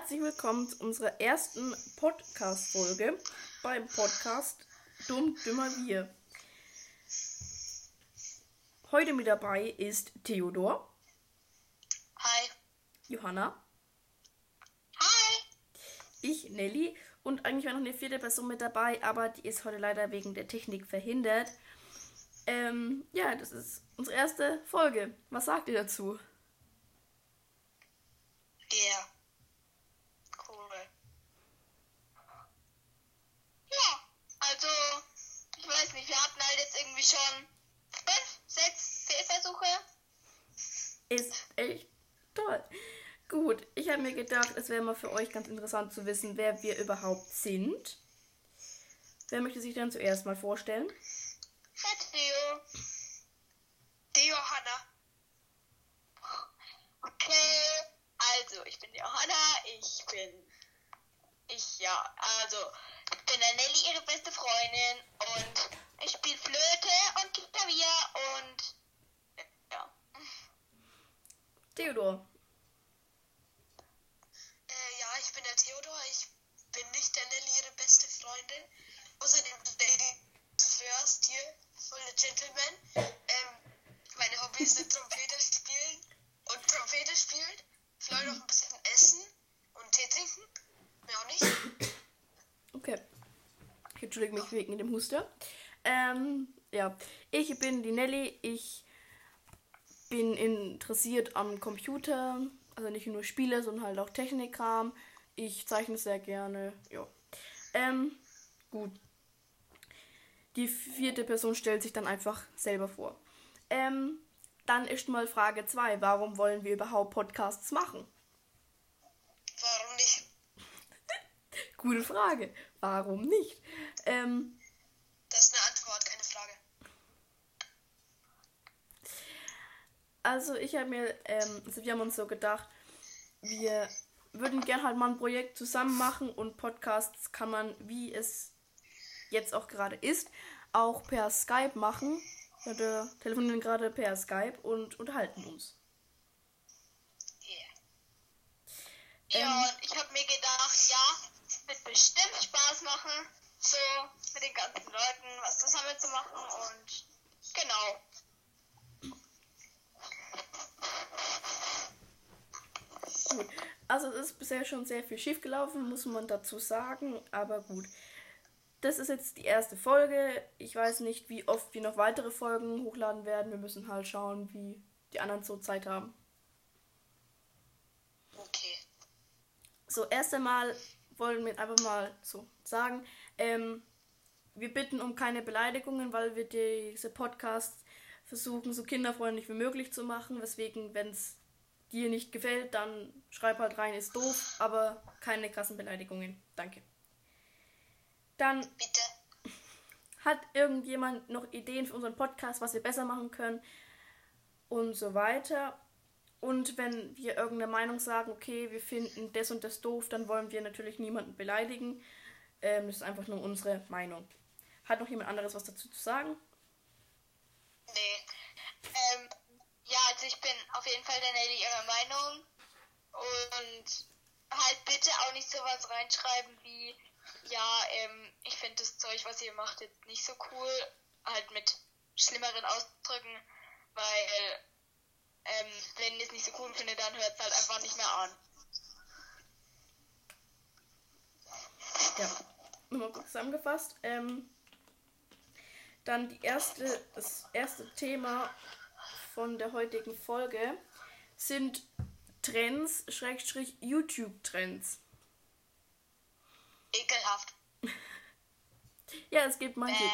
herzlich willkommen zu unserer ersten Podcast-Folge beim Podcast Dumm, Dümmer Wir. Heute mit dabei ist Theodor. Hi. Johanna. Hi. Ich, Nelly. Und eigentlich war noch eine vierte Person mit dabei, aber die ist heute leider wegen der Technik verhindert. Ähm, ja, das ist unsere erste Folge. Was sagt ihr dazu? Yeah. Cool. Ja, also, ich weiß nicht, wir hatten halt jetzt irgendwie schon fünf, sechs Fehlversuche. Ist echt toll. Gut, ich habe mir gedacht, es wäre mal für euch ganz interessant zu wissen, wer wir überhaupt sind. Wer möchte sich dann zuerst mal vorstellen? Hey, Theo. Die Johanna. Okay, also, ich bin die Johanna, ich bin. Ich, ja, also, ich bin der Nelly, ihre beste Freundin und ich spiele Flöte und Klavier und. Theodor. Äh, ja, ich bin der Theodor. Ich bin nicht der Nelly, ihre beste Freundin. Außerdem Lady First hier, voll der Gentleman. Ähm, meine Hobbys sind Trompete spielen und Trompete spielen. Vielleicht noch ein bisschen essen und Tee trinken. Mehr auch nicht. Okay. Ich entschuldige mich wegen dem Huster. Ähm, ja. Ich bin die Nelly. Ich bin interessiert am Computer. Also nicht nur Spiele, sondern halt auch Technikkram. Ich zeichne sehr gerne. Ja. Ähm, gut. Die vierte Person stellt sich dann einfach selber vor. Ähm, dann ist mal Frage 2. Warum wollen wir überhaupt Podcasts machen? Warum nicht? Gute Frage. Warum nicht? Ähm, Das ist eine Antwort, keine Frage. Also ich habe mir, ähm, also wir haben uns so gedacht, wir würden gern halt mal ein Projekt zusammen machen und Podcasts kann man, wie es jetzt auch gerade ist, auch per Skype machen. Wir telefonieren gerade per Skype und unterhalten uns. Yeah. Ähm. ja, und ich habe mir gedacht, ja, es wird bestimmt Spaß machen, so mit den ganzen Leuten was zusammen zu machen und genau. Gut. Also es ist bisher schon sehr viel schief gelaufen, muss man dazu sagen, aber gut. Das ist jetzt die erste Folge. Ich weiß nicht, wie oft wir noch weitere Folgen hochladen werden. Wir müssen halt schauen, wie die anderen so Zeit haben. Okay. So, erst einmal wollen wir einfach mal so sagen, ähm, wir bitten um keine Beleidigungen, weil wir diese Podcasts versuchen, so kinderfreundlich wie möglich zu machen. Weswegen, wenn es dir nicht gefällt, dann schreib halt rein, ist doof, aber keine krassen Beleidigungen. Danke. Dann Bitte. hat irgendjemand noch Ideen für unseren Podcast, was wir besser machen können und so weiter. Und wenn wir irgendeine Meinung sagen, okay, wir finden das und das doof, dann wollen wir natürlich niemanden beleidigen. Ähm, das ist einfach nur unsere Meinung. Hat noch jemand anderes was dazu zu sagen? Nee. Also ich bin auf jeden Fall der Nelly ihrer Meinung. Und halt bitte auch nicht sowas reinschreiben wie, ja, ähm, ich finde das Zeug, was ihr macht, jetzt nicht so cool. Halt mit schlimmeren Ausdrücken, weil, ähm, wenn ihr es nicht so cool findet, dann hört es halt einfach nicht mehr an. Ja, nochmal kurz zusammengefasst. Ähm, dann die erste, das erste Thema von der heutigen Folge sind Trends, Schrägstrich YouTube-Trends. Ekelhaft. Ja, es gibt manche, Bäh.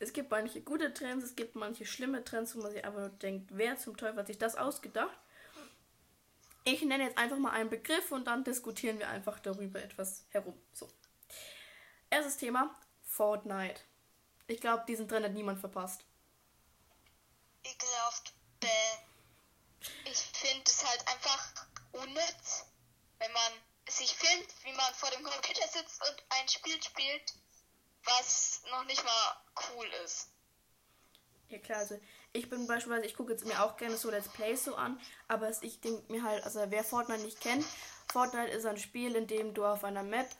es gibt manche gute Trends, es gibt manche schlimme Trends, wo man sich einfach nur denkt, wer zum Teufel hat sich das ausgedacht? Ich nenne jetzt einfach mal einen Begriff und dann diskutieren wir einfach darüber etwas herum. So. Erstes Thema, Fortnite. Ich glaube, diesen Trend hat niemand verpasst. Ekelhaft. Bäh. Ich finde es halt einfach unnütz, wenn man sich filmt, wie man vor dem Computer sitzt und ein Spiel spielt, was noch nicht mal cool ist. Ja klar, also ich bin beispielsweise, ich gucke jetzt mir auch gerne so Let's Plays so an, aber ich denke mir halt, also wer Fortnite nicht kennt, Fortnite ist ein Spiel, in dem du auf einer Map,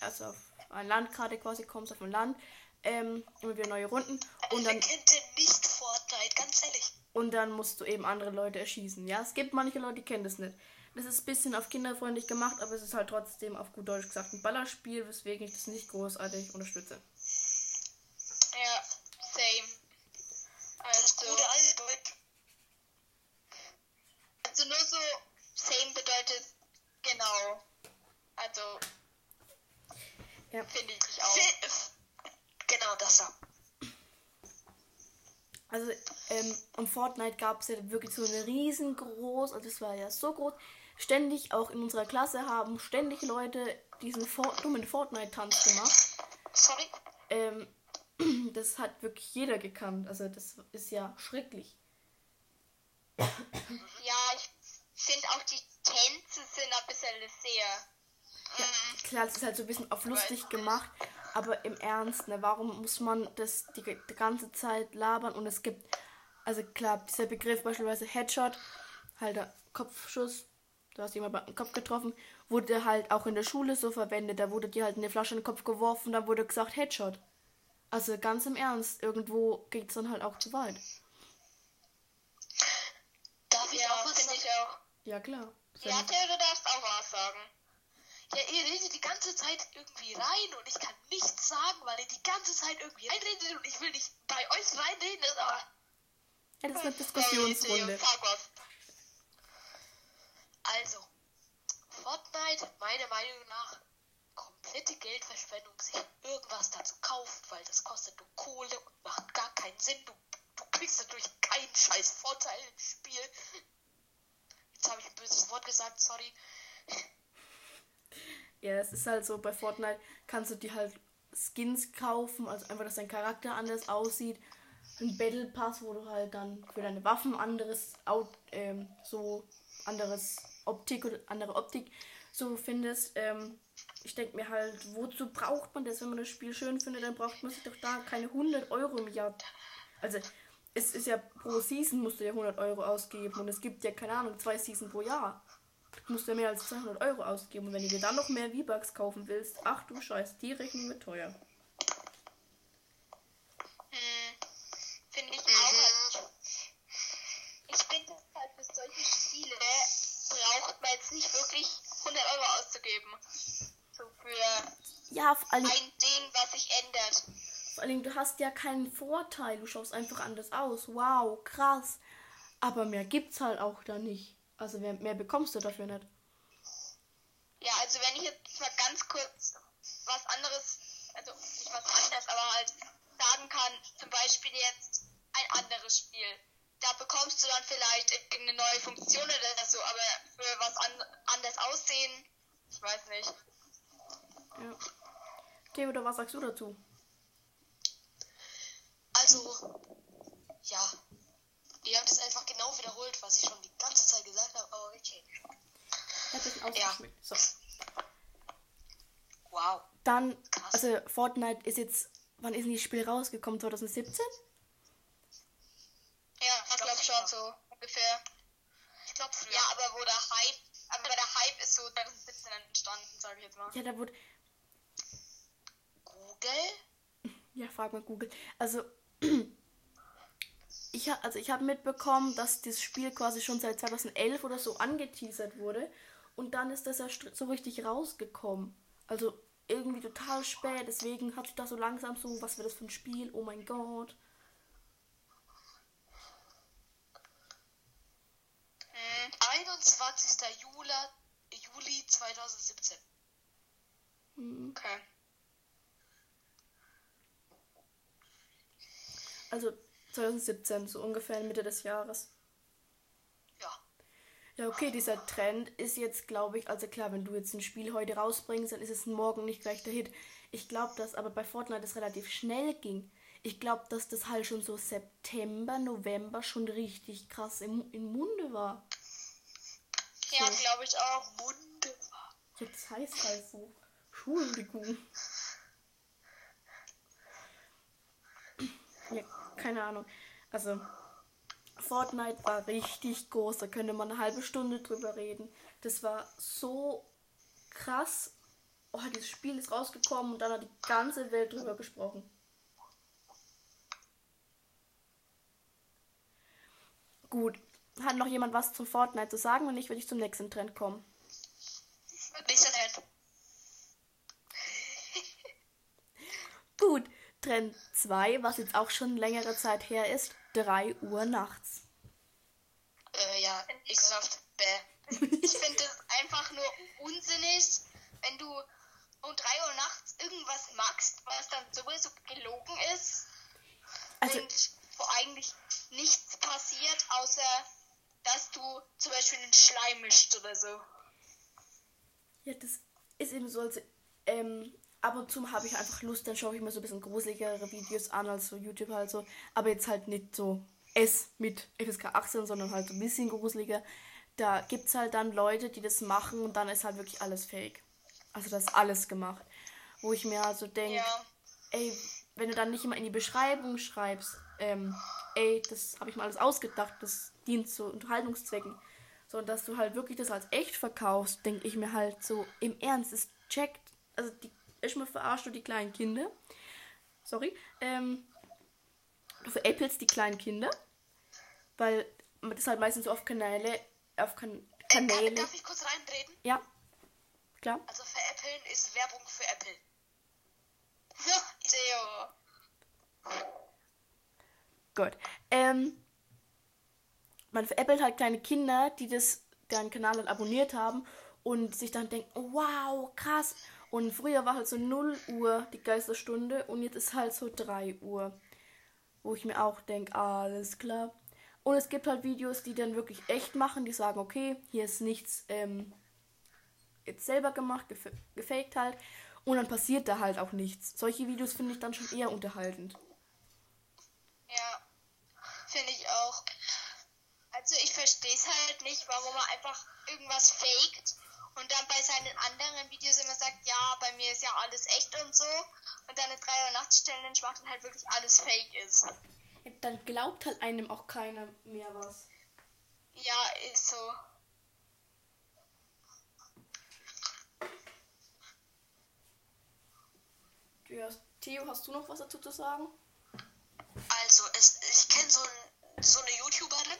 also auf einer Landkarte quasi kommst, auf ein Land, ähm, immer wieder neue Runden und Wer dann, kennt denn nicht Fortnite, ganz ehrlich? Und dann musst du eben andere Leute erschießen. Ja, es gibt manche Leute, die kennen das nicht. Das ist ein bisschen auf kinderfreundlich gemacht, aber es ist halt trotzdem auf gut Deutsch gesagt ein Ballerspiel, weswegen ich das nicht großartig unterstütze. Ja, same. Also, Gute alte Deutsch. also nur so same bedeutet genau. Also, Ja. finde ich auch. Fi- Genau das da. Also, ähm, um Fortnite gab es ja wirklich so eine riesengroß, also es war ja so groß. Ständig, auch in unserer Klasse, haben ständig Leute diesen For dummen Fortnite-Tanz gemacht. Sorry. Ähm, das hat wirklich jeder gekannt. Also, das ist ja schrecklich. Ja, ich finde auch die Tänze sind ein bisschen sehr. Ja, klar, das ist halt so ein bisschen auf lustig gemacht, aber im Ernst, ne, warum muss man das die, die ganze Zeit labern und es gibt, also klar, dieser Begriff beispielsweise Headshot, halt der Kopfschuss, du hast jemand beim Kopf getroffen, wurde halt auch in der Schule so verwendet, da wurde dir halt eine Flasche in den Kopf geworfen, dann wurde gesagt Headshot. Also ganz im Ernst, irgendwo geht es dann halt auch zu weit. Darf ich Ja, auch was finde sagen? ich auch. Ja, klar. Ja, Theo, du darfst auch was sagen. Ja, ihr redet die ganze Zeit irgendwie rein und ich kann nichts sagen, weil ihr die ganze Zeit irgendwie reinredet und ich will nicht bei euch reinreden, das ist aber. Das ist eine Sorry, Diskussionsrunde. Also, Fortnite, meiner Meinung nach, komplette Geldverschwendung, sich irgendwas dazu kaufen, weil das kostet nur Kohle und macht gar keinen Sinn. Du, du kriegst dadurch keinen scheiß Vorteil im Spiel. Jetzt habe ich ein böses Wort gesagt, sorry. Ja, es ist halt so, bei Fortnite kannst du dir halt Skins kaufen, also einfach, dass dein Charakter anders aussieht. Ein Battle Pass, wo du halt dann für deine Waffen anderes Out, ähm, so anderes Optik oder andere Optik so findest. Ähm, ich denke mir halt, wozu braucht man das, wenn man das Spiel schön findet, dann braucht man sich doch da keine 100 Euro im Jahr. Also, es ist ja pro Season musst du ja 100 Euro ausgeben und es gibt ja, keine Ahnung, zwei Season pro Jahr. Du musst ja mehr als 200 Euro ausgeben. Und wenn du dir dann noch mehr V-Bucks kaufen willst, ach du Scheiß, die Rechnung wird teuer. Hm, finde ich auch. Halt, ich finde halt für solche Spiele braucht man jetzt nicht wirklich 100 Euro auszugeben. So für Ja, vor allem, ein Ding, was sich ändert. vor allem, du hast ja keinen Vorteil. Du schaust einfach anders aus. Wow, krass. Aber mehr gibt's halt auch da nicht. Also mehr, mehr bekommst du dafür nicht. Ja, also wenn ich jetzt mal ganz kurz was anderes, also nicht was anderes, aber halt sagen kann, zum Beispiel jetzt ein anderes Spiel. Da bekommst du dann vielleicht irgendeine neue Funktion oder so, aber für was an, anders aussehen, ich weiß nicht. Ja. Theo, was sagst du dazu? Also, ja. Ihr habt es einfach genau wiederholt, was ich schon die ganze Zeit gesagt habe, aber okay. Ich hab bisschen Ja. So. Wow. Dann, Krass. also Fortnite ist jetzt, wann ist denn das Spiel rausgekommen? 2017? Ja, ich glaube schon so ungefähr. Ich glaube, früher. Ja, aber wo der Hype, aber der Hype ist so 2017 entstanden, sage ich jetzt mal. Ja, da wurde, Google? Ja, frag mal Google. Also, ich, ha- also ich habe mitbekommen, dass das Spiel quasi schon seit 2011 oder so angeteasert wurde. Und dann ist das ja so richtig rausgekommen. Also irgendwie total spät. Deswegen hat sich da so langsam so, was wird das für ein Spiel? Oh mein Gott. Hm. 21. Juli, Juli 2017. Okay. Also 2017, so ungefähr Mitte des Jahres. Ja. Ja, okay, dieser Trend ist jetzt, glaube ich, also klar, wenn du jetzt ein Spiel heute rausbringst, dann ist es morgen nicht gleich der Hit. Ich glaube, dass aber bei Fortnite das relativ schnell ging. Ich glaube, dass das halt schon so September, November schon richtig krass im, im Munde war. Ja, So. glaube ich auch. Munde. Ja, das heißt halt so. Entschuldigung. Ja, keine Ahnung. Also, Fortnite war richtig groß. Da könnte man eine halbe Stunde drüber reden. Das war so krass, oh, dieses Spiel ist rausgekommen und dann hat die ganze Welt drüber gesprochen. Gut. Hat noch jemand was zum Fortnite zu sagen? Wenn nicht, würde ich zum nächsten Trend kommen. Nächster Trend. Gut. Trend 2, was jetzt auch schon längere Zeit her ist. 3 Uhr nachts. Äh, ja, ekelhaft. Bäh. Ich finde es einfach nur unsinnig, wenn du um 3 Uhr nachts irgendwas machst, was dann sowieso gelogen ist. Also, und wo eigentlich nichts passiert, außer dass du zum Beispiel einen Schleim mischt oder so. ja, das ist eben so, also, ähm, ab und zu habe ich einfach Lust, dann schaue ich mir so ein bisschen gruseligere Videos an, als so YouTube halt so. Aber jetzt halt nicht so S mit FSK 18, sondern halt so ein bisschen gruseliger. Da gibt es halt dann Leute, die das machen und dann ist halt wirklich alles fake. Also das ist alles gemacht. Wo ich mir also denke, Ja. ey, wenn du dann nicht immer in die Beschreibung schreibst, ähm, ey, das habe ich mal alles ausgedacht, das dient zu Unterhaltungszwecken, sondern dass du halt wirklich das als echt verkaufst, denke ich mir halt so, im Ernst, es checkt, also die, erstmal verarschst du die kleinen Kinder, sorry, ähm, du veräppelst die kleinen Kinder, weil das halt meistens so auf Kanäle, auf kan Äh, Kanäle, darf ich kurz reintreten? ja, klar, Also veräppeln ist Werbung für Apple. Theo. Gut. Ähm, man veräppelt halt kleine Kinder, die das, deren Kanal dann abonniert haben und sich dann denken, oh, wow, krass. Und früher war halt so 0 Uhr die Geisterstunde und jetzt ist halt so 3 Uhr. Wo ich mir auch denke, alles klar. Und es gibt halt Videos, die dann wirklich echt machen, die sagen, okay, hier ist nichts ähm, jetzt selber gemacht, gef gefaked halt. Und dann passiert da halt auch nichts. Solche Videos finde ich dann schon eher unterhaltend. Ja, finde ich auch. Also ich verstehe es halt nicht, warum er einfach irgendwas faked und dann bei seinen anderen Videos immer sagt, ja, bei mir ist ja alles echt und so. Und dann eine 3 Uhr nachts Challenge macht und halt wirklich alles fake ist. Dann glaubt halt einem auch keiner mehr was. Ja, ist so. Ja, Theo, hast du noch was dazu zu sagen? Also, es, ich kenne so, ein, so eine YouTuberin,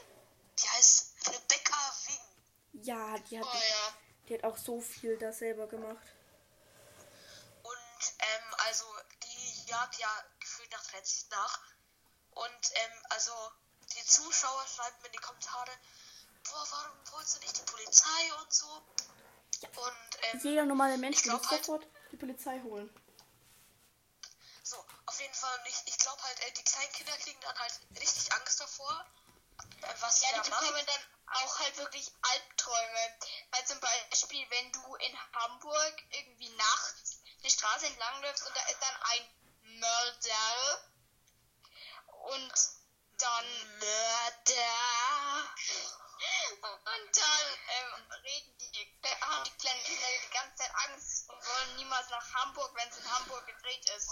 die heißt Rebecca Wing. Ja, die hat, Oh ja. Die hat auch so viel da selber gemacht. Und, ähm, also, die jagt ja gefühlt nach Trends nach. Und, ähm, also, die Zuschauer schreiben in die Kommentare, boah, warum holst du nicht die Polizei und so. Und, ähm, Jeder normale Mensch glaub halt- sofort die Polizei holen. So, auf jeden Fall nicht. Ich glaube halt, äh, die kleinen Kinder kriegen dann halt richtig Angst davor, äh, was sie Ja, da die machen. bekommen dann auch halt wirklich Albträume. Weil zum Beispiel, wenn du in Hamburg irgendwie nachts eine Straße entlang läufst und da ist dann ein Mörder und dann Mörder. und dann ähm, reden die, haben die kleinen Kinder die ganze Zeit Angst und wollen niemals nach Hamburg, wenn es in Hamburg gedreht ist.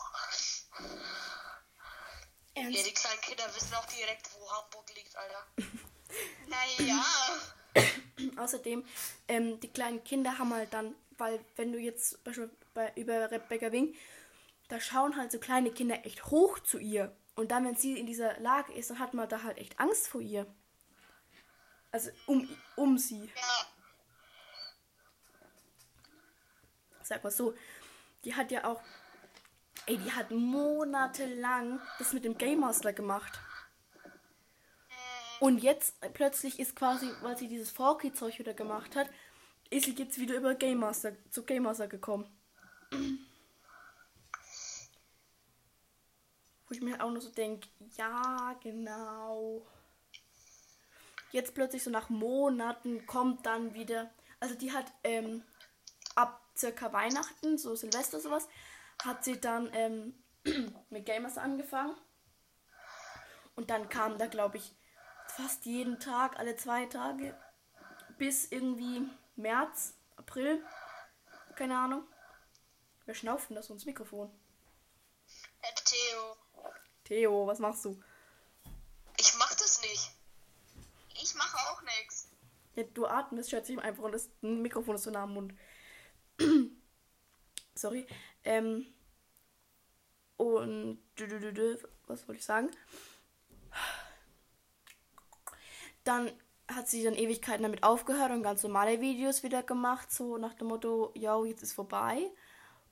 Ja, Ernst? die kleinen Kinder wissen auch direkt, wo Hamburg liegt, Alter. Naja. Außerdem, ähm, die kleinen Kinder haben halt dann, weil wenn du jetzt beispielsweise bei, über Rebecca Wing, da schauen halt so kleine Kinder echt hoch zu ihr. Und dann, wenn sie in dieser Lage ist, dann hat man da halt echt Angst vor ihr. Also um, um sie. Ja. Sag mal so, die hat ja auch, ey, die hat monatelang das mit dem Game Master gemacht. Und jetzt plötzlich ist quasi, weil sie dieses 4K-Zeug wieder gemacht hat, ist sie jetzt wieder über Game Master, zu Game Master gekommen. Wo ich mir auch nur so denke, ja, genau. Jetzt plötzlich so nach Monaten kommt dann wieder, also die hat ähm, ab circa Weihnachten, so Silvester sowas, hat sie dann ähm, mit Gamers angefangen. Und dann kam da, glaube ich, fast jeden Tag, alle zwei Tage, bis irgendwie März, April, keine Ahnung. Wer schnauft denn das ins Mikrofon? Äh, Theo. Theo, was machst du? Ich mach das nicht. Ich mache auch nichts. Ja, du atmest, schätze ich einfach, und das Mikrofon ist so nah am Mund. Sorry. Ähm, und was wollte ich sagen? Dann hat sie dann Ewigkeiten damit aufgehört und ganz normale Videos wieder gemacht, so nach dem Motto, ja, jetzt ist vorbei.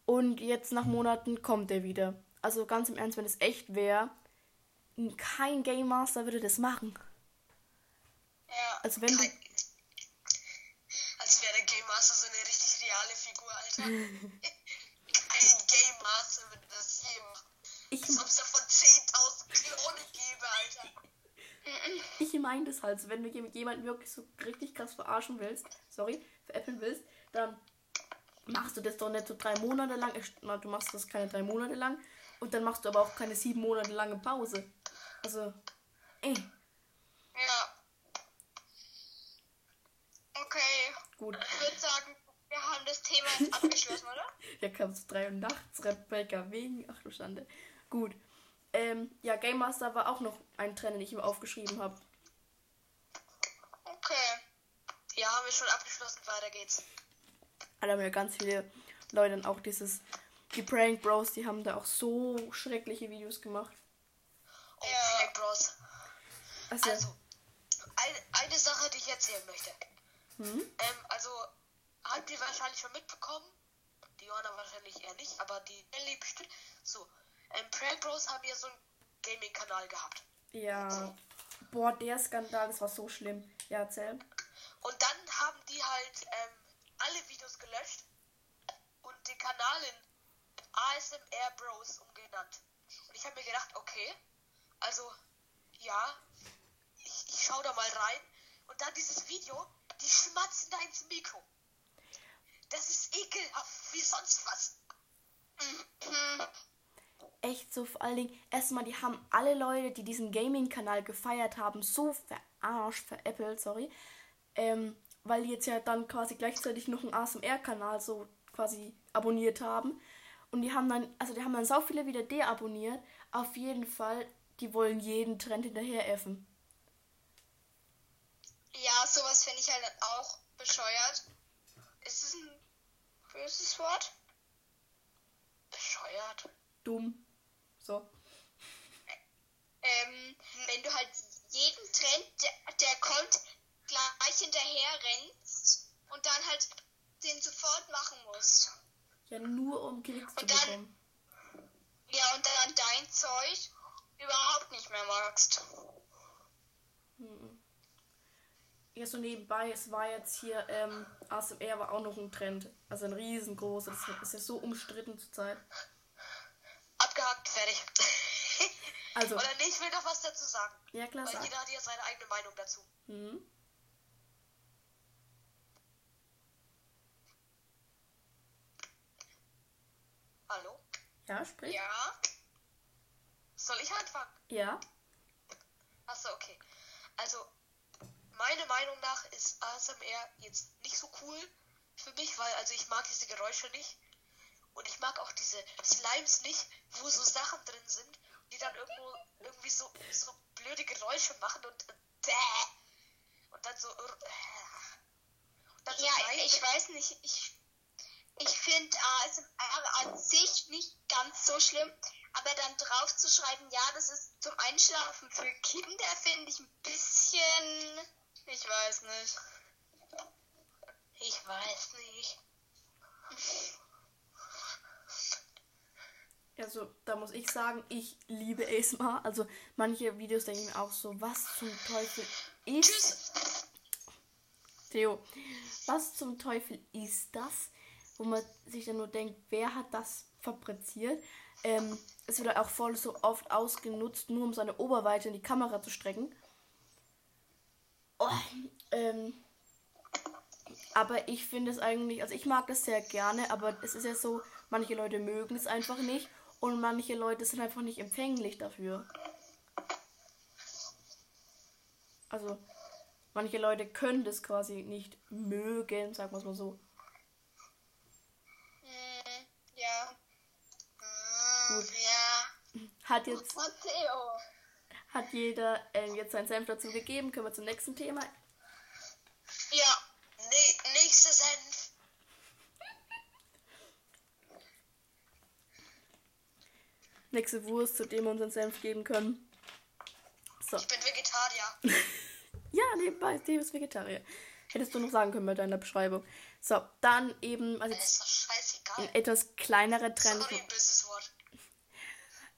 Und jetzt nach Monaten kommt er wieder. Also ganz im Ernst, wenn es echt wäre, kein Game Master würde das machen. Ja. Also wenn du Als wäre der Game Master so eine richtig reale Figur, Alter. Kein Game Master würde das je machen. ich, Als ob es davon 10.000 Klone gäbe, Alter. Ich meine das halt, so, wenn du jem- jemanden wirklich so richtig krass verarschen willst, sorry, veräppeln willst, dann machst du das doch nicht so drei Monate lang. Du machst das keine drei Monate lang und dann machst du aber auch keine sieben Monate lange Pause. Also, ey, Ja. Okay. gut. Ich würde sagen, wir haben das Thema jetzt abgeschlossen, oder? Ja, kamst du drei Uhr nachts, Rebecca, wegen, ach du Schande. Gut. Ähm, ja, Game Master war auch noch ein Trend, den ich mir aufgeschrieben habe. Okay. Ja, haben wir schon abgeschlossen, weiter geht's. Da haben ja ganz viele Leute dann auch dieses, die Prank Bros, die haben da auch so schreckliche Videos gemacht. Oh, Ja. Prank Bros. Also, Also, eine, eine Sache, die ich erzählen möchte. hm? Ähm, also, habt ihr wahrscheinlich schon mitbekommen? Die Johanna wahrscheinlich eher nicht, aber die Ellie bestimmt. So, ähm, Prank Bros haben ja so einen Gaming-Kanal gehabt. Ja. Boah, der Skandal, das war so schlimm. Ja, erzähl. Und dann haben die halt ähm, alle Videos gelöscht und den Kanal in ASMR Bros umgenannt. Und ich habe mir gedacht, okay, also ja, ich, ich schau da mal rein. Und dann dieses Video, die schmatzen da ins Mikro. Das ist ekelhaft, wie sonst was. Echt so, vor allen Dingen, erstmal, die haben alle Leute, die diesen Gaming-Kanal gefeiert haben, so verarscht, veräppelt, sorry. Ähm, weil die jetzt ja dann quasi gleichzeitig noch einen ASMR-Kanal so quasi abonniert haben. Und die haben dann, also die haben dann so viele wieder deabonniert. Auf jeden Fall, die wollen jeden Trend hinterher effen. Ja, sowas finde ich halt auch bescheuert. Ist es ein böses Wort? Bescheuert. Dumm. So. Ähm, wenn du halt jeden Trend, der, der kommt, gleich hinterher rennst und dann halt den sofort machen musst. Ja, nur um Klicks zu dann- bekommen. Ja, und dann dein Zeug überhaupt nicht mehr magst. Ja, so nebenbei, es war jetzt hier, ähm, ASMR war auch noch ein Trend. Also ein riesengroßer. Das ist ja so umstritten zurzeit. Fertig. Also, Oder nee, ich will noch was dazu sagen. ja klar, Weil sag. jeder hat ja seine eigene Meinung dazu. Mhm. Hallo? Ja, sprich. Ja. Soll ich anfangen? Ja. Achso, okay. Also, meine Meinung nach ist ASMR jetzt nicht so cool für mich, weil also ich mag diese Geräusche nicht. Und ich mag auch diese Slimes nicht, wo so Sachen drin sind, die dann irgendwo irgendwie so, so blöde Geräusche machen und äh, und dann so äh, und dann so Ja, rein- ich weiß nicht. Ich, ich finde ASMR an sich nicht ganz so schlimm, aber dann drauf zu schreiben, ja, das ist zum Einschlafen für Kinder, finde ich ein bisschen. Ich weiß nicht. ich weiß nicht. Also, da muss ich sagen, ich liebe ASMR. Also, manche Videos denke ich mir auch so, was zum Teufel ist. Theo, was zum Teufel ist das? Wo man sich dann nur denkt, wer hat das fabriziert? Ähm, es wird auch voll so oft ausgenutzt, nur um seine Oberweite in die Kamera zu strecken. Oh, ähm, aber ich finde es eigentlich, also ich mag das sehr gerne, aber es ist ja so, manche Leute mögen es einfach nicht und manche Leute sind einfach nicht empfänglich dafür. Also, manche Leute können das quasi nicht mögen, sagen wir es mal so. Hm, ja. Gut. Hm, Ja. Hat jetzt, Matteo. hat jeder ähm, jetzt seinen Senf dazu gegeben. Können wir zum nächsten Thema. Ja. Nee, nächster Senf. Nächste Wurst, zu dem wir unseren Senf geben können. So. Ich bin Vegetarier. Ja, nebenbei, Steve ist Vegetarier. Hättest du noch sagen können bei deiner Beschreibung. So, dann eben, also ein etwas kleinerer Trend. Sorry, böses Wort.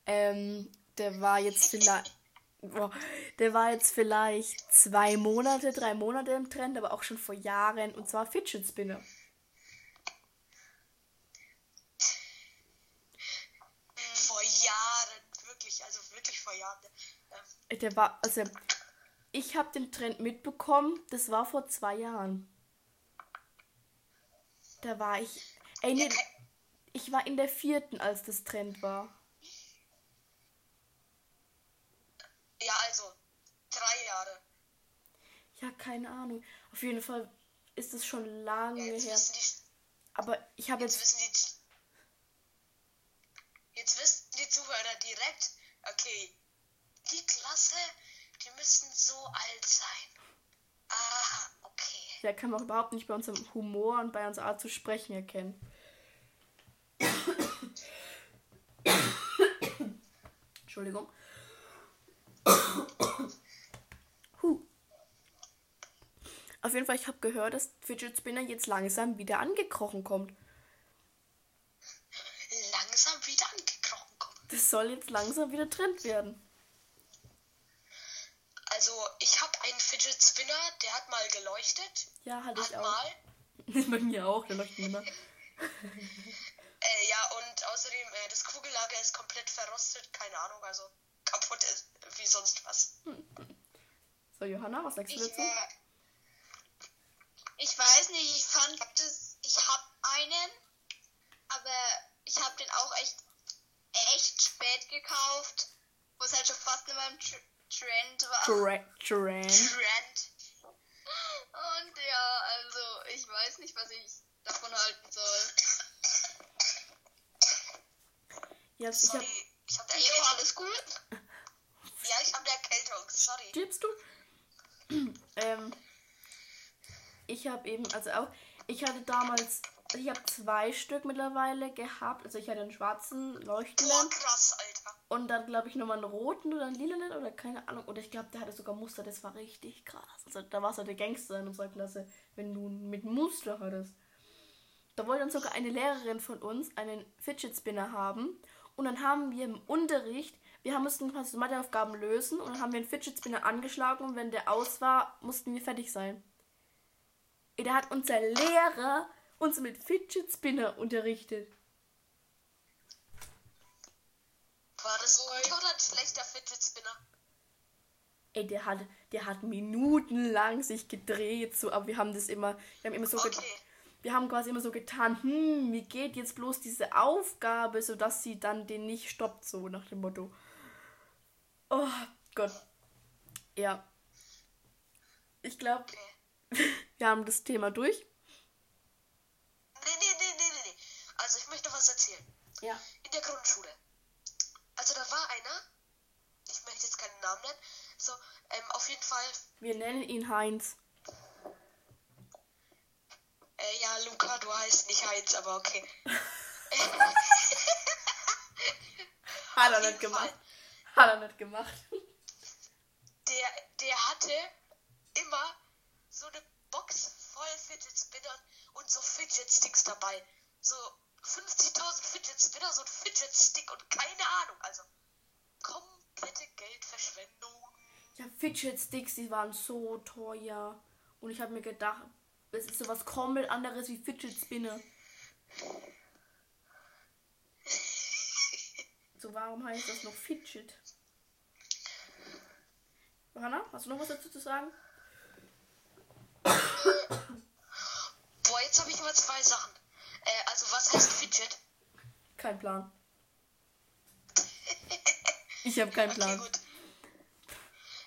Ähm, der war jetzt vielleicht. Boah, der war jetzt vielleicht zwei Monate, drei Monate im Trend, aber auch schon vor Jahren. Und zwar Fidget Spinner. Vor Jahren, wirklich, also wirklich vor Jahren. Ähm, Der war, also ich habe den Trend mitbekommen, das war vor zwei Jahren. Da war ich, ey, nee, ich war in der vierten, als das Trend war. ja, also, drei Jahre. Ja, keine Ahnung. Auf jeden Fall ist es schon lange Jetzt her. die, Aber ich habe jetzt jetzt, wissen die, jetzt wissen die Zuhörer direkt, okay, die Klasse, die müssen so alt sein. Aha, okay. ja, kann man auch überhaupt nicht bei unserem Humor und bei unserer Art zu sprechen erkennen. Entschuldigung. Huh. Auf jeden Fall, ich habe gehört, dass Fidget Spinner jetzt langsam wieder angekrochen kommt. Langsam wieder angekrochen kommen. Das soll jetzt langsam wieder Trend werden. Also, ich habe einen Fidget Spinner, der hat mal geleuchtet. Ja, hatte ich auch. mal. Bei mir auch, der leuchtet immer. Äh, ja, und außerdem, äh, das Kugellager ist komplett verrostet. Keine Ahnung, also kaputt ist wie sonst was. So, Johanna, was sagst du Ich, dazu? äh, ich weiß nicht, ich fand das, ich hab einen, aber ich hab den auch echt, echt spät gekauft, wo es halt schon fast in meinem Tr Trend war. Tra- Trend. Trend. Und ja, also ich weiß nicht, was ich davon halten soll. Ja, ich hab, Sorry, ich habe der Erkältung. alles gut? Ja, ich habe der Erkältung. Sorry. stirbst du? ähm, ich habe eben, also auch, ich hatte damals, ich habe zwei Stück mittlerweile gehabt. Also ich hatte einen schwarzen Boah, leuchtenden krass, Alter. und dann glaube ich nochmal einen roten oder einen lilanen oder keine Ahnung. Oder ich glaube, der hatte sogar Muster, das war richtig krass. Also da warst du der Gangster in unserer Klasse, wenn du mit Muster hattest. Da wollte dann sogar eine Lehrerin von uns einen Fidget Spinner haben. Und dann haben wir im Unterricht, wir haben mussten quasi Matheaufgaben lösen und dann haben wir einen Fidget Spinner angeschlagen und wenn der aus war, mussten wir fertig sein. Da hat unser Lehrer uns mit Fidget Spinner unterrichtet. War das gut oder ein schlechter Fidget Spinner? Ey, der hat, der hat minutenlang sich gedreht, so, aber wir haben das immer, wir haben immer so, Okay. wir haben quasi immer so getan, hm, wie geht jetzt bloß diese Aufgabe, sodass sie dann den nicht stoppt, so nach dem Motto. Oh Gott. Ja. Ich glaube, Okay. wir haben das Thema durch. Nee, nee, nee, nee, nee, nee. Also ich möchte was erzählen. Ja. In der Grundschule. Also da war einer, ich möchte jetzt keinen Namen nennen, so, ähm, auf jeden Fall, Wir nennen ihn Heinz. äh, ja, Luca, du heißt nicht Heinz, aber okay. Hat er nicht gemacht. Fall. Hat er nicht gemacht. Der, der hatte immer so eine Box voll Fidget Spinnern und so Fidget Sticks dabei. So 50.000 Fidget Spinner, so ein Fidget Stick und keine Ahnung. Also komplette Geldverschwendung. Ja, Fidget Sticks, die waren so teuer. Und ich habe mir gedacht, es ist sowas komplett anderes wie Fidget Spinner. So, warum heißt das noch Fidget? Johanna, hast du noch was dazu zu sagen? Boah, jetzt habe ich immer zwei Sachen. Äh, also was heißt Fidget? Kein Plan. Ich habe keinen Okay, Plan. gut.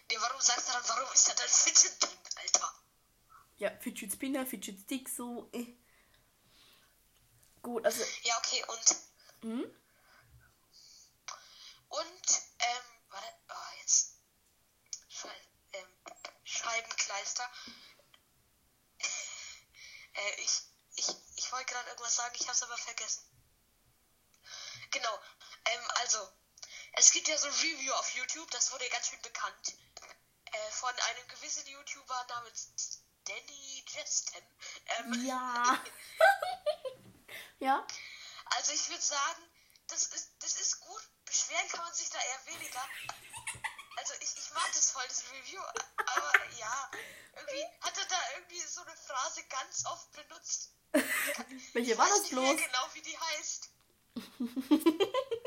Nee, warum sagst du dann, warum ist da dein Fidget drin, Alter? Ja, Fidget Spinner, Fidget Stick, so. Äh. Gut, also. Ja, okay, und, Hm? und, ähm, warte, oh, jetzt. Schei ähm, Scheibenkleister. äh, ich, ich, ich wollte gerade irgendwas sagen, ich hab's aber vergessen. Genau, ähm, also, Es gibt ja so ein Review auf YouTube, das wurde ganz schön bekannt. Äh, von einem gewissen YouTuber namens Danny Jestem. Ähm, Ja. ja. Also ich würde sagen, das ist, das ist gut. Beschweren kann man sich da eher weniger. Also ich, ich mag das voll, das Review. Aber ja, irgendwie hat er da irgendwie so eine Phrase ganz oft benutzt. Welche Ich war weiß das bloß? genau, wie die heißt.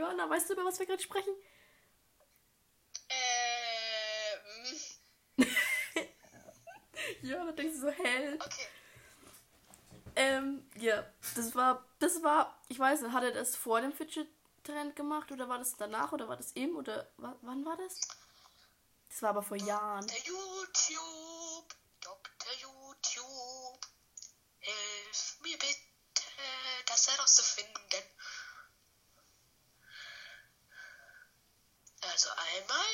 Johanna, weißt du, über was wir gerade sprechen? Ähm, Johanna denkt so hell. Okay. Ähm, ja, das war, das war, ich weiß nicht, hat er das vor dem Fidget-Trend gemacht oder war das danach oder war das im oder wa wann war das? Das war aber vor Jahren. Der YouTube, Dr. YouTube, hilf mir bitte, das herauszufinden. Also einmal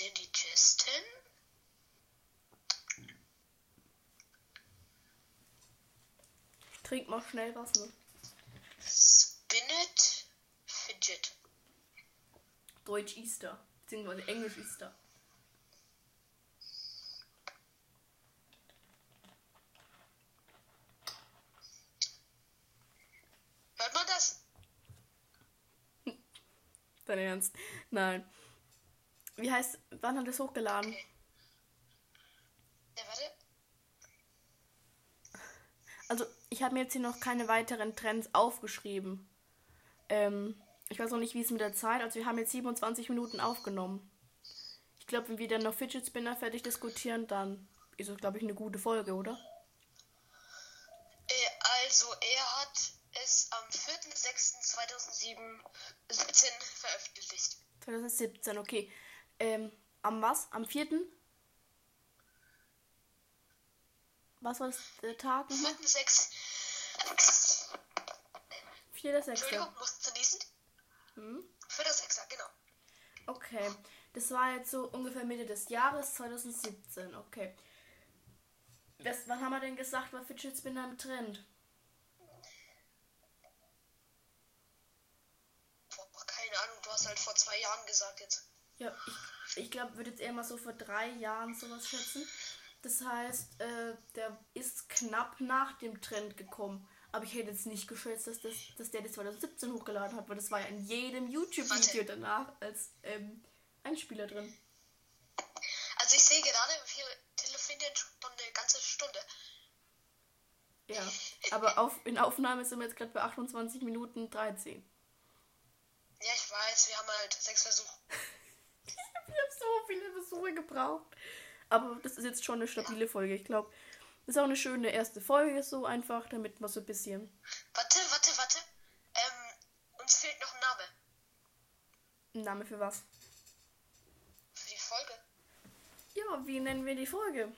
den Digesten, Trink mal schnell was, ne? Spinnet, Fidget. Deutsch Easter, beziehungsweise Englisch Easter. Hört man das? Dein Ernst? Nein. Wie heißt, wann hat er es hochgeladen? Ja, warte. Also, ich habe mir jetzt hier noch keine weiteren Trends aufgeschrieben. Ähm, ich weiß auch nicht, wie es mit der Zeit, also wir haben jetzt 27 Minuten aufgenommen. Ich glaube, wenn wir dann noch Fidget Spinner fertig diskutieren, dann ist es, glaube ich, eine gute Folge, oder? Äh, also, er hat es am 4.6.2017 veröffentlicht. 2017, okay. Ähm, am was? Am 4.? Was war das der Tag nochmal? 4.6. 4.6. Entschuldigung, musste niesen. Hm? 4.6. genau. Okay. Das war jetzt so ungefähr Mitte des Jahres 2017, okay. Das, wann haben wir denn gesagt, war Fidget Spinner im Trend? Boah, keine Ahnung, du hast halt vor zwei Jahren gesagt jetzt. Ja, ich, ich glaube, würde jetzt eher mal so vor drei Jahren sowas schätzen. Das heißt, äh, der ist knapp nach dem Trend gekommen. Aber ich hätte jetzt nicht geschätzt, dass, das, dass der das 2017 hochgeladen hat, weil das war ja in jedem YouTube-Video danach als ähm, Einspieler drin. Also ich sehe gerade, wir telefonieren schon eine ganze Stunde. Ja, aber auf, in Aufnahme sind wir jetzt gerade bei 28 Minuten 13. Ja, ich weiß, wir haben halt sechs Versuche. Ich habe so viele Besuche gebraucht. Aber das ist jetzt schon eine stabile Folge. Ich glaube, das ist auch eine schöne erste Folge, so einfach, damit man so ein bisschen. Warte, warte, warte. Ähm, uns fehlt noch ein Name Ein Name für was? für die Folge. Ja, wie nennen wir die Folge?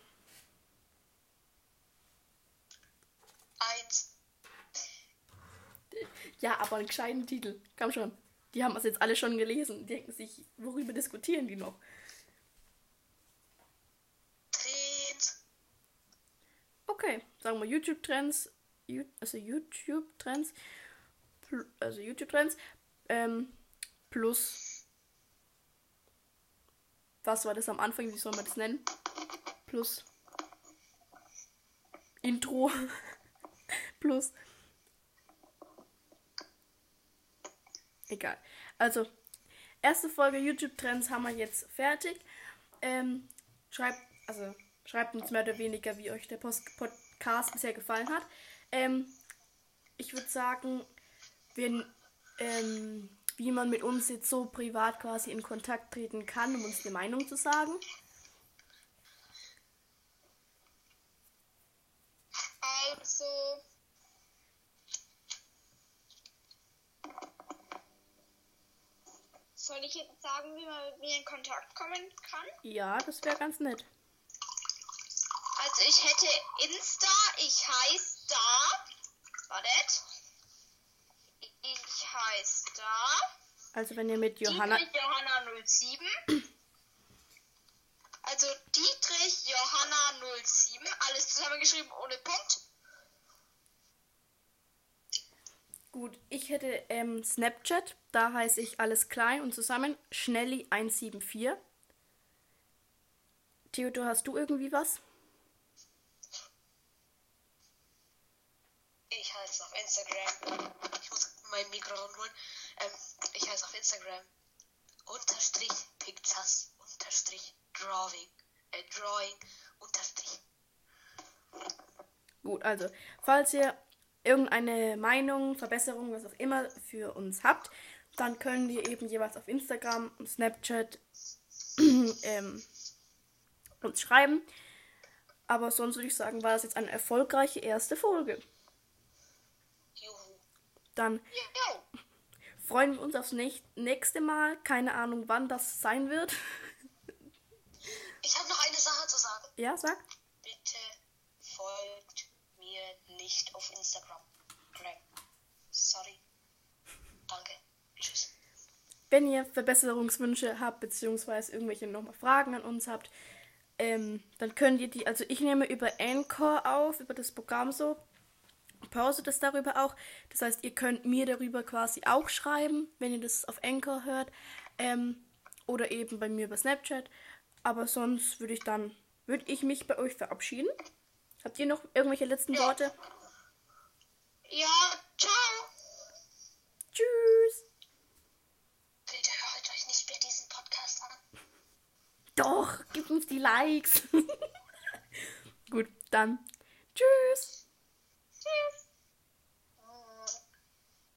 Eins. Ja, aber einen gescheiten Titel. Komm schon. Die haben das jetzt alle schon gelesen. Die denken sich, worüber diskutieren die noch? Trends. Okay, sagen wir YouTube-Trends. Also YouTube-Trends. Also YouTube-Trends. Ähm, plus. Was war das am Anfang? Wie soll man das nennen? Plus. Intro. plus. Egal. Also, erste Folge YouTube-Trends haben wir jetzt fertig. Ähm, schreibt, also, schreibt uns mehr oder weniger, wie euch der Post Podcast bisher gefallen hat. Ähm, ich würde sagen, wenn, ähm, wie man mit uns jetzt so privat quasi in Kontakt treten kann, um uns eine Meinung zu sagen. Also. Soll ich jetzt sagen, wie man mit mir in Kontakt kommen kann? Ja, das wäre ganz nett. Also ich hätte Insta, ich heiße da. Wartet. Ich heiße da. Also wenn ihr mit Johanna. Dietrich Johanna 07. Also Dietrich Johanna 07. Alles zusammengeschrieben ohne Punkt. Gut, ich hätte ähm, Snapchat, da heiße ich alles klein und zusammen Schnelli174. Theodor, hast du irgendwie was? Ich heiße auf Instagram. Ich muss mein Mikro holen. Ähm, ich heiße auf Instagram unterstrich pictures unterstrich drawing äh, drawing unterstrich. Gut, also, falls ihr irgendeine Meinung, Verbesserung, was auch immer für uns habt, dann können wir eben jeweils auf Instagram, Snapchat ähm, uns schreiben. Aber sonst würde ich sagen, war das jetzt eine erfolgreiche erste Folge. Juhu. Dann freuen wir uns aufs näch- nächste Mal. Keine Ahnung, wann das sein wird. Ich habe noch eine Sache zu sagen. ja, sag. Bitte folgt mir nicht auf Instagram. Greg. Sorry. Danke. Tschüss. Wenn ihr Verbesserungswünsche habt, beziehungsweise irgendwelche nochmal Fragen an uns habt, ähm, dann könnt ihr die, also ich nehme über Anchor auf, über das Programm so, pause das darüber auch. Das heißt, ihr könnt mir darüber quasi auch schreiben, wenn ihr das auf Anchor hört, ähm, oder eben bei mir über Snapchat. Aber sonst würde ich dann, würde ich mich bei euch verabschieden. Habt ihr noch irgendwelche letzten Worte? Ja, ciao. Tschüss. Bitte hört euch nicht mehr diesen Podcast an. Doch, gib uns die Likes. Gut, dann. Tschüss. Tschüss.